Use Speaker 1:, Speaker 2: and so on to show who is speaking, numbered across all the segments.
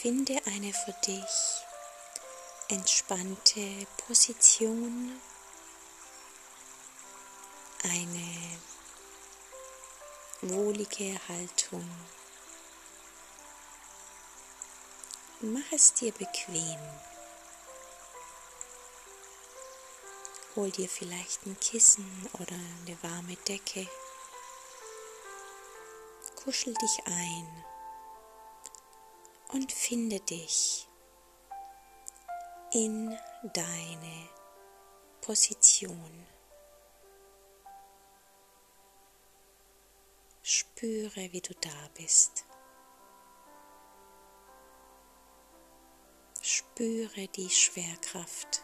Speaker 1: Finde eine für dich entspannte Position, eine wohlige Haltung. Mach es dir bequem. Hol dir vielleicht ein Kissen oder eine warme Decke. Kuschel dich ein und finde dich in deine Position. Spüre, wie du da bist. Spüre die Schwerkraft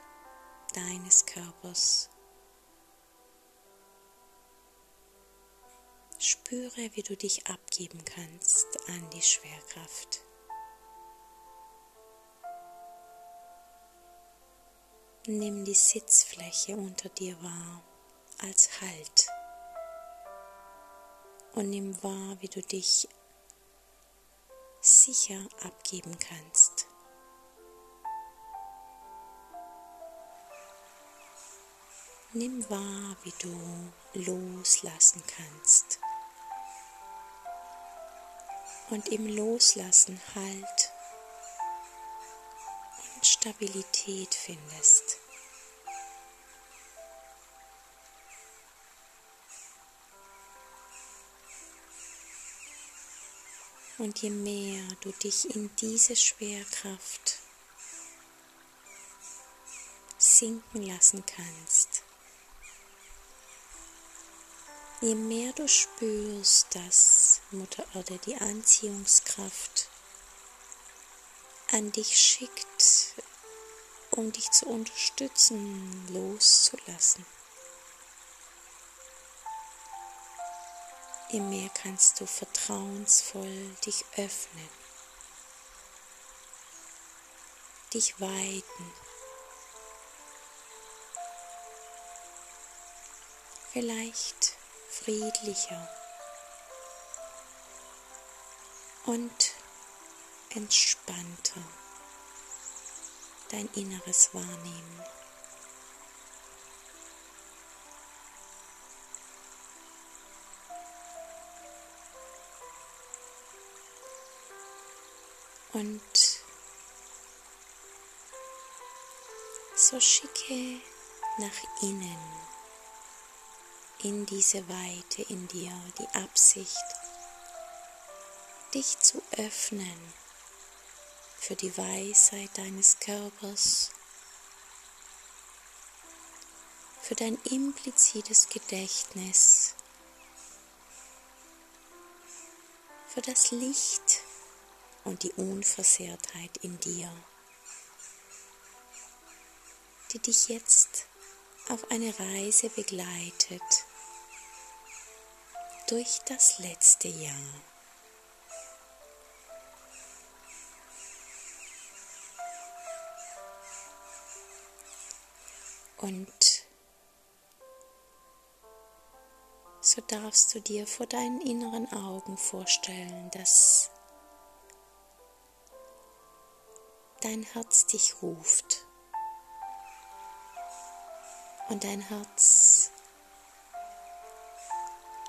Speaker 1: deines Körpers. Spüre, wie du dich abgeben kannst an die Schwerkraft. Nimm die Sitzfläche unter dir wahr als Halt und nimm wahr, wie du dich sicher abgeben kannst. Nimm wahr, wie du loslassen kannst. Und im Loslassen Halt und Stabilität findest. Und je mehr du dich in diese Schwerkraft sinken lassen kannst, je mehr du spürst, dass Mutter Erde die Anziehungskraft an dich schickt, um dich zu unterstützen, loszulassen. Je mehr kannst du vertrauensvoll dich öffnen, dich weiten. Vielleicht friedlicher und entspannter dein Inneres wahrnehmen. Und so schicke nach innen in diese Weite in dir die Absicht, dich zu öffnen für die Weisheit deines Körpers, für dein implizites Gedächtnis, für das Licht, und die Unversehrtheit in dir, die dich jetzt auf eine Reise begleitet durch das letzte Jahr. Und so darfst du dir vor deinen inneren Augen vorstellen, dass dein Herz dich ruft und dein Herz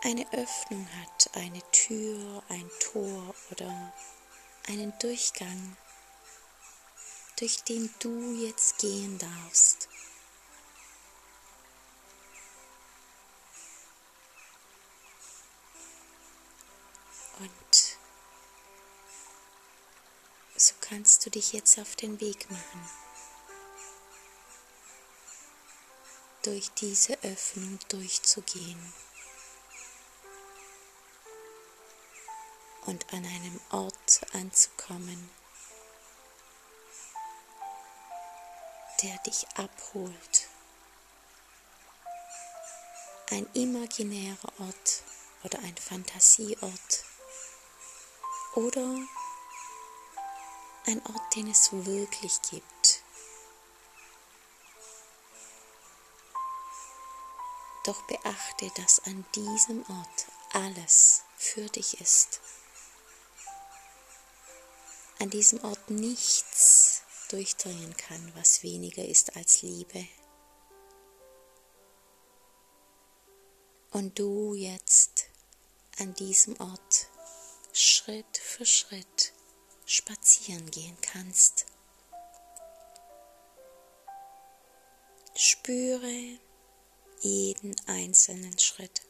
Speaker 1: eine Öffnung hat, eine Tür, ein Tor oder einen Durchgang, durch den du jetzt gehen darfst. Kannst du dich jetzt auf den Weg machen. Durch diese Öffnung durchzugehen. Und an einem Ort anzukommen, der dich abholt. Ein imaginärer Ort oder ein Fantasieort oder ein Ort, den es wirklich gibt. Doch beachte, dass an diesem Ort alles für dich ist. An diesem Ort nichts durchdringen kann, was weniger ist als Liebe. Und du jetzt an diesem Ort Schritt für Schritt spazieren gehen kannst. Spüre jeden einzelnen Schritt.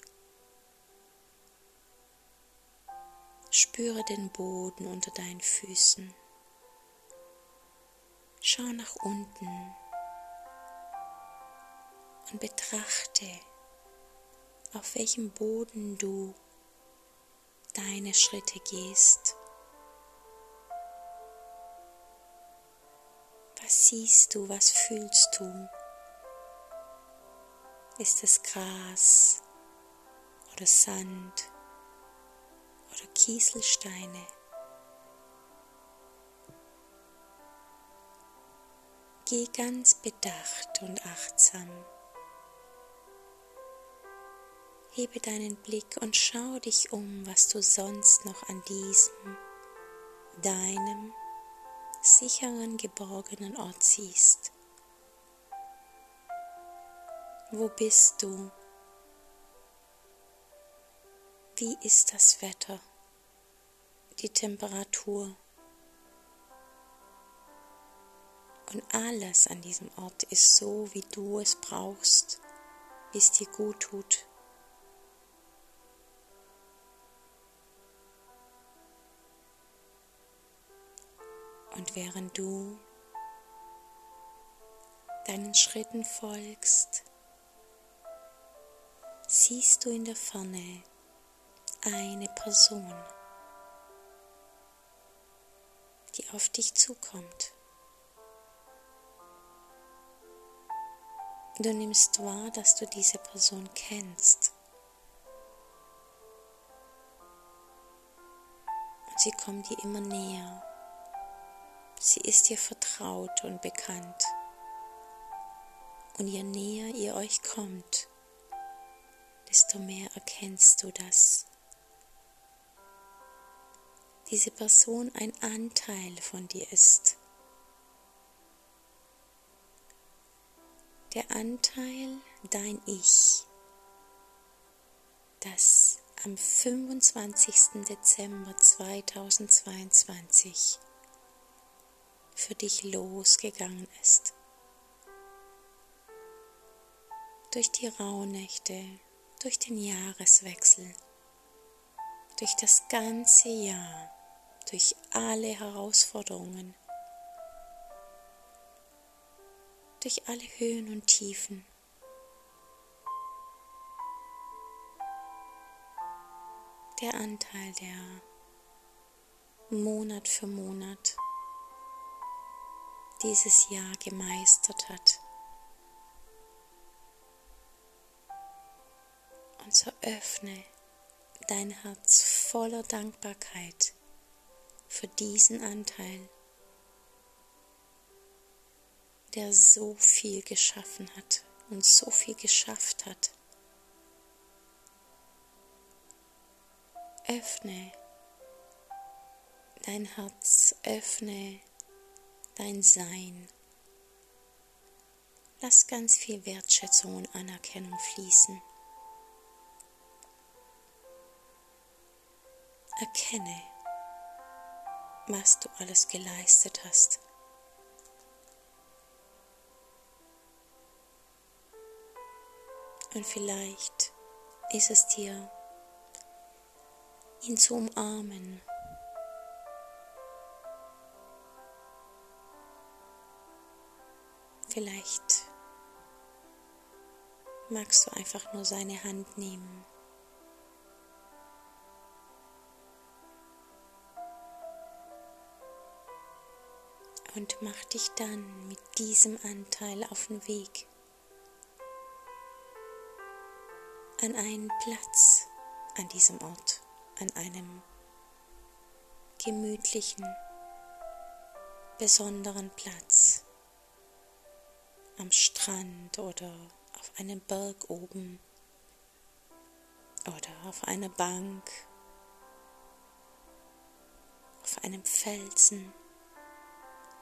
Speaker 1: Spüre den Boden unter deinen Füßen. Schau nach unten und betrachte, auf welchem Boden du deine Schritte gehst. Siehst du, was fühlst du? Ist es Gras oder Sand oder Kieselsteine? Geh ganz bedacht und achtsam. Hebe deinen Blick und schau dich um, was du sonst noch an diesem, deinem sicheren, geborgenen Ort siehst. Wo bist du? Wie ist das Wetter? Die Temperatur? Und alles an diesem Ort ist so, wie du es brauchst, wie es dir gut tut. Und während du deinen Schritten folgst, siehst du in der Ferne eine Person, die auf dich zukommt. Du nimmst wahr, dass du diese Person kennst. Und sie kommt dir immer näher. Sie ist dir vertraut und bekannt. Und je näher ihr euch kommt, desto mehr erkennst du, dass diese Person ein Anteil von dir ist. Der Anteil, dein Ich, das am 25. Dezember 2022 für dich losgegangen ist. Durch die Rauhnächte, durch den Jahreswechsel, durch das ganze Jahr, durch alle Herausforderungen, durch alle Höhen und Tiefen. Der Anteil, der Monat für Monat dieses Jahr gemeistert hat. Und so öffne dein Herz voller Dankbarkeit für diesen Anteil, der so viel geschaffen hat und so viel geschafft hat. Öffne dein Herz, öffne dein Sein. Lass ganz viel Wertschätzung und Anerkennung fließen. Erkenne, was du alles geleistet hast. Und vielleicht ist es dir, ihn zu umarmen Vielleicht magst du einfach nur seine Hand nehmen. Und mach dich dann mit diesem Anteil auf den Weg an einen Platz an diesem Ort, an einem gemütlichen, besonderen Platz am Strand oder auf einem Berg oben oder auf einer Bank, auf einem Felsen,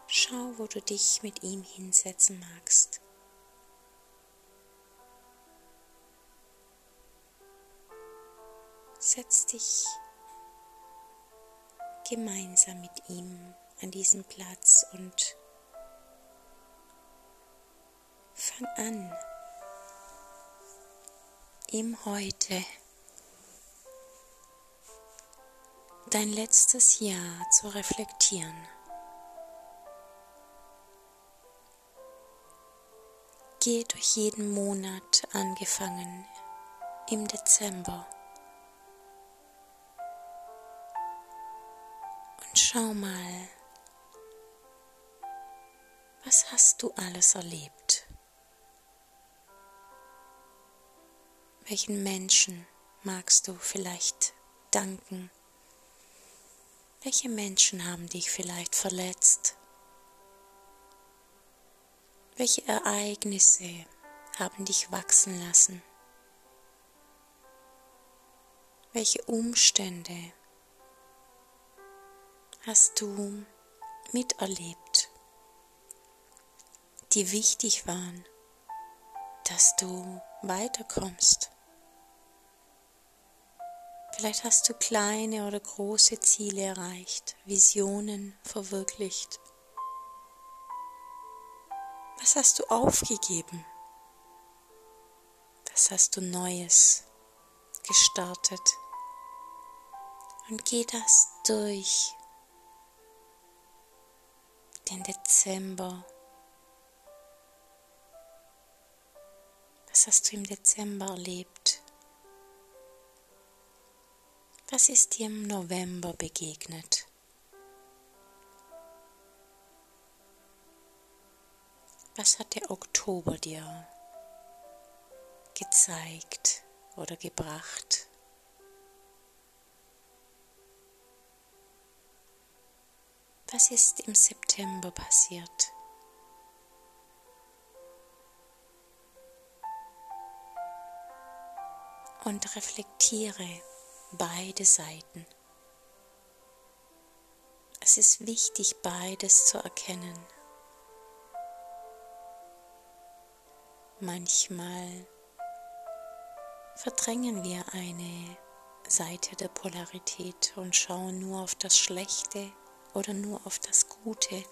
Speaker 1: Schau, wo du dich mit ihm hinsetzen magst. Setz dich gemeinsam mit ihm an diesem Platz und fang an, ihm heute dein letztes Jahr zu reflektieren. Gehe durch jeden Monat angefangen im Dezember. Und schau mal, was hast du alles erlebt? Welchen Menschen magst du vielleicht danken? Welche Menschen haben dich vielleicht verletzt? Welche Ereignisse haben dich wachsen lassen? Welche Umstände hast du miterlebt, die wichtig waren, dass du weiterkommst? Vielleicht hast du kleine oder große Ziele erreicht, Visionen verwirklicht. Was hast du aufgegeben? Was hast du Neues gestartet? Und geh das durch den Dezember. Was hast du im Dezember erlebt? Was ist dir im November begegnet? Was hat der Oktober dir gezeigt oder gebracht? Was ist im September passiert? Und reflektiere beide Seiten. Es ist wichtig, beides zu erkennen. Manchmal verdrängen wir eine Seite der Polarität und schauen nur auf das Schlechte oder nur auf das Gute.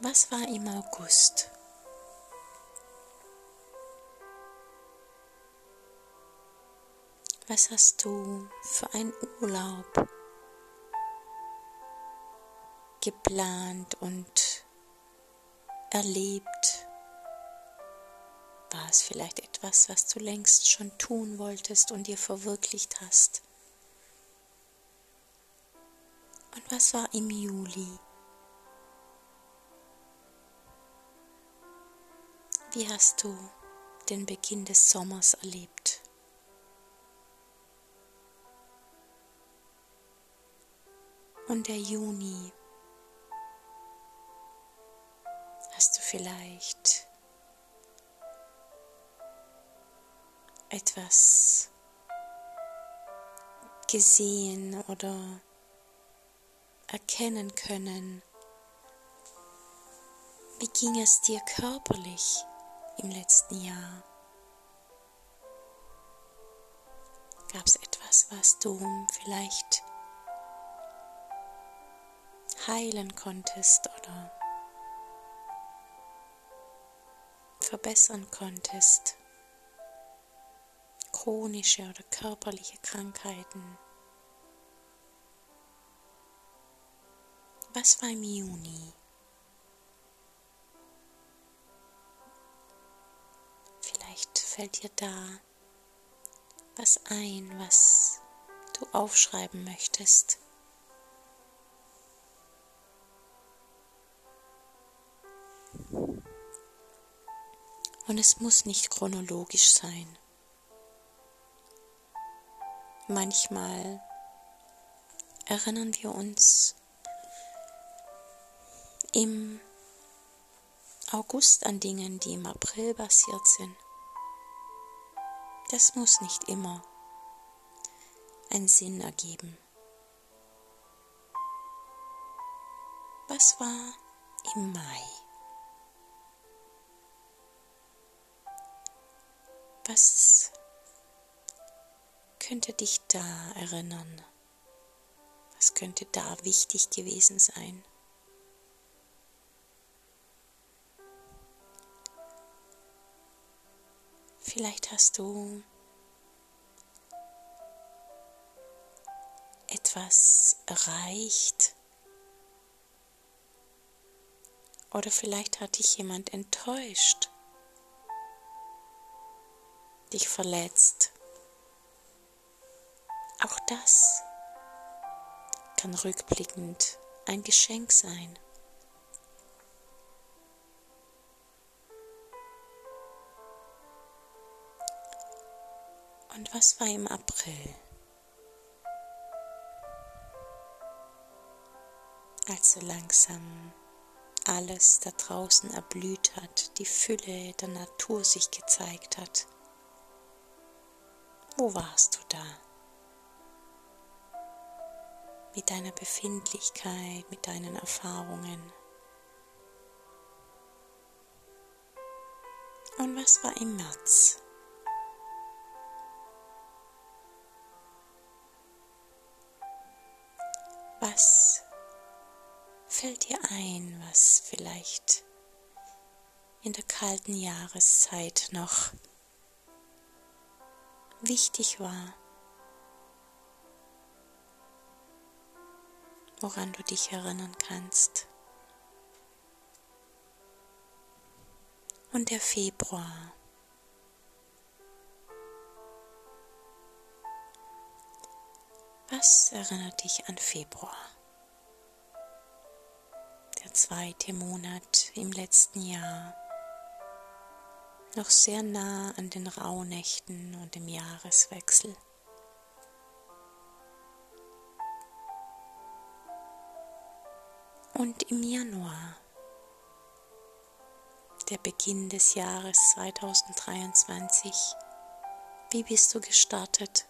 Speaker 1: Was war im August? Was hast du für einen Urlaub geplant und erlebt? War es vielleicht etwas, was du längst schon tun wolltest und dir verwirklicht hast? Und was war im Juli? Wie hast du den Beginn des Sommers erlebt? Und der Juni. Hast du vielleicht etwas gesehen oder erkennen können? Wie ging es dir körperlich im letzten Jahr? Gab es etwas, was du vielleicht heilen konntest oder verbessern konntest. Chronische oder körperliche Krankheiten. Was war im Juni? Vielleicht fällt dir da was ein, was du aufschreiben möchtest. Und es muss nicht chronologisch sein. Manchmal erinnern wir uns im August an Dinge, die im April passiert sind. Das muss nicht immer einen Sinn ergeben. Was war im Mai? Was könnte dich da erinnern? Was könnte da wichtig gewesen sein? Vielleicht hast du etwas erreicht oder vielleicht hat dich jemand enttäuscht, dich verletzt. Auch das kann rückblickend ein Geschenk sein. Und was war im April? Als so langsam alles da draußen erblüht hat, die Fülle der Natur sich gezeigt hat. Wo warst du da? Mit deiner Befindlichkeit, mit deinen Erfahrungen. Und was war im März? Was fällt dir ein, was vielleicht in der kalten Jahreszeit noch wichtig war, woran du dich erinnern kannst. Und der Februar. Was erinnert dich an Februar? Der zweite Monat im letzten Jahr. Noch sehr nah an den Rauhnächten und dem Jahreswechsel. Und im Januar, der Beginn des Jahres 2023, wie bist du gestartet?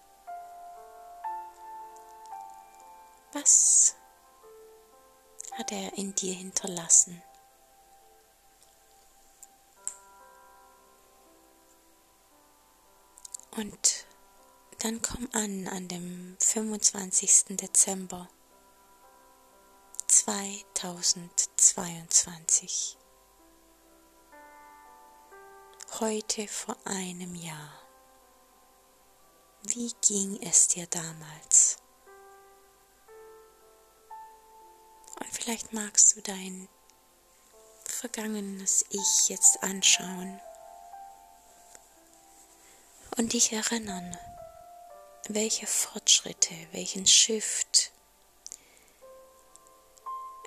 Speaker 1: Was hat er in dir hinterlassen? Und dann komm an an dem 25. Dezember 2022. Heute vor einem Jahr. Wie ging es dir damals? Und vielleicht magst du dein vergangenes Ich jetzt anschauen und dich erinnern, welche Fortschritte, welchen Shift,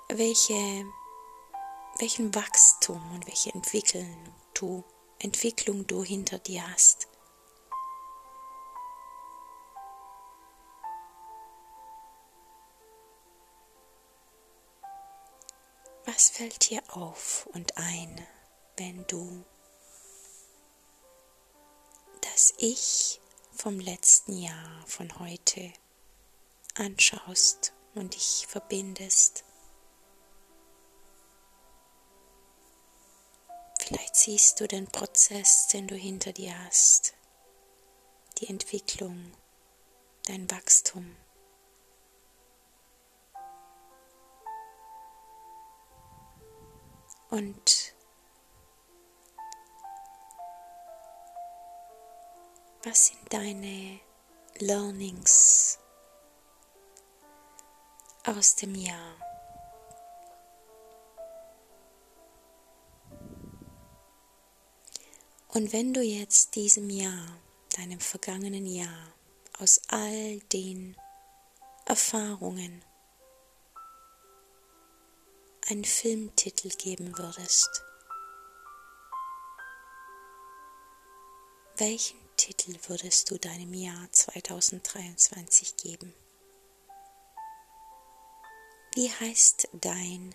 Speaker 1: welche, welchen Wachstum und welche Entwicklung du, Entwicklung du hinter dir hast. Was fällt dir auf und ein, wenn du Ich vom letzten Jahr, von heute anschaust und dich verbindest? Vielleicht siehst du den Prozess, den du hinter dir hast, die Entwicklung, dein Wachstum. Und was sind deine Learnings aus dem Jahr? Und wenn du jetzt diesem Jahr, deinem vergangenen Jahr, aus all den Erfahrungen einen Filmtitel geben würdest, welchen Titel würdest du deinem Jahr 2023 geben? Wie heißt dein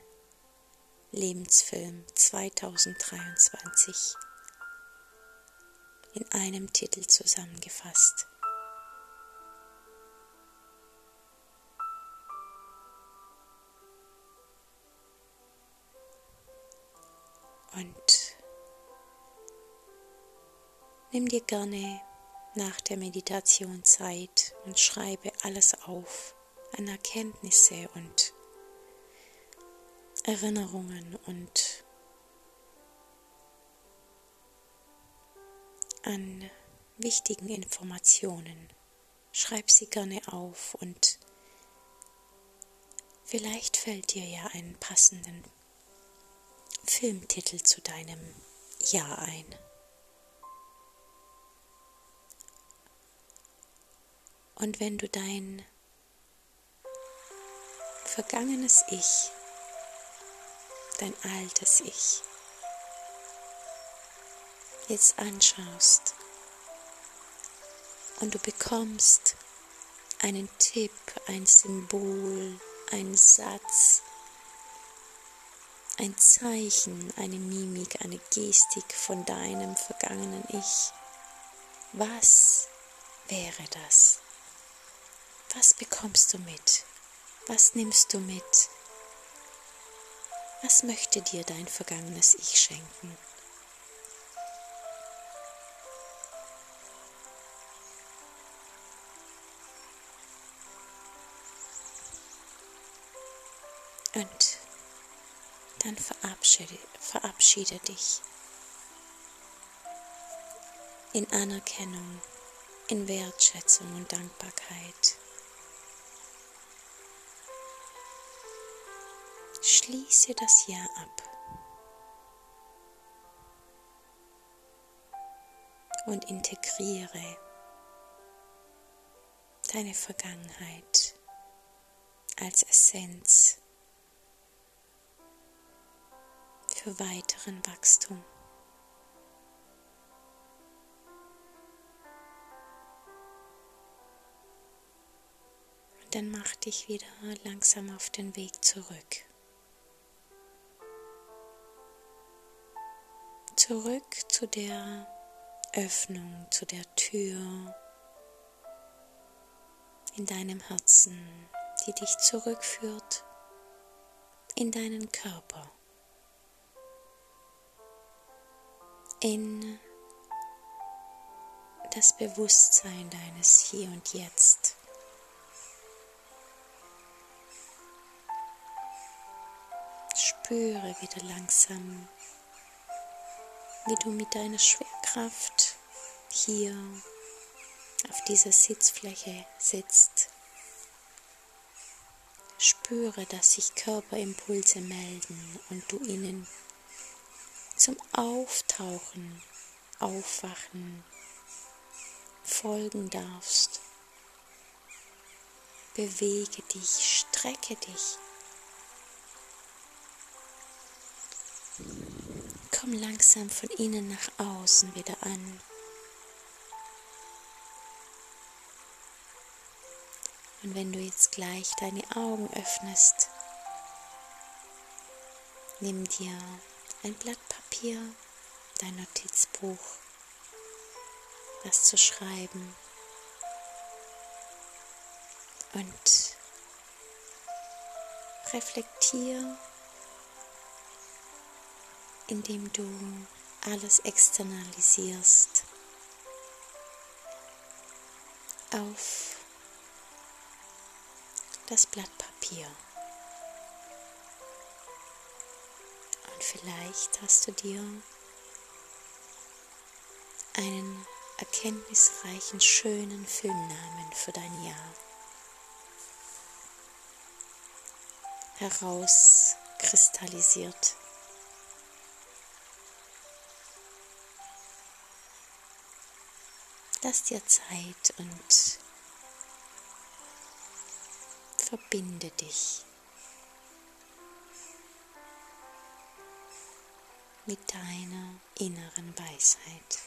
Speaker 1: Lebensfilm 2023 in einem Titel zusammengefasst? Nimm dir gerne nach der Meditation Zeit und schreibe alles auf an Erkenntnisse und Erinnerungen und an wichtigen Informationen. Schreib sie gerne auf und vielleicht fällt dir ja einen passenden Filmtitel zu deinem Jahr ein. Und wenn du dein vergangenes Ich, dein altes Ich, jetzt anschaust und du bekommst einen Tipp, ein Symbol, einen Satz, ein Zeichen, eine Mimik, eine Gestik von deinem vergangenen Ich. Was wäre das? Was bekommst du mit? Was nimmst du mit? Was möchte dir dein vergangenes Ich schenken? Und dann verabschiede, verabschiede dich in Anerkennung, in Wertschätzung und Dankbarkeit. Schließe das Jahr ab und integriere deine Vergangenheit als Essenz für weiteren Wachstum. Und dann mach dich wieder langsam auf den Weg zurück. Zurück zu der Öffnung, zu der Tür in deinem Herzen, die dich zurückführt in deinen Körper. in das Bewusstsein deines Hier und Jetzt. Spüre wieder langsam, wie du mit deiner Schwerkraft hier auf dieser Sitzfläche sitzt. Spüre, dass sich Körperimpulse melden und du ihnen zum Auftauchen, Aufwachen folgen darfst. Bewege dich, strecke dich. Komm langsam von innen nach außen wieder an. Und wenn du jetzt gleich deine Augen öffnest, nimm dir ein Blatt Papier, dein Notizbuch, was zu schreiben und reflektier, indem du alles externalisierst auf das Blatt Papier. Vielleicht hast du dir einen erkenntnisreichen, schönen Filmnamen für dein Jahr herauskristallisiert. Lass dir Zeit und verbinde dich mit deiner inneren Weisheit.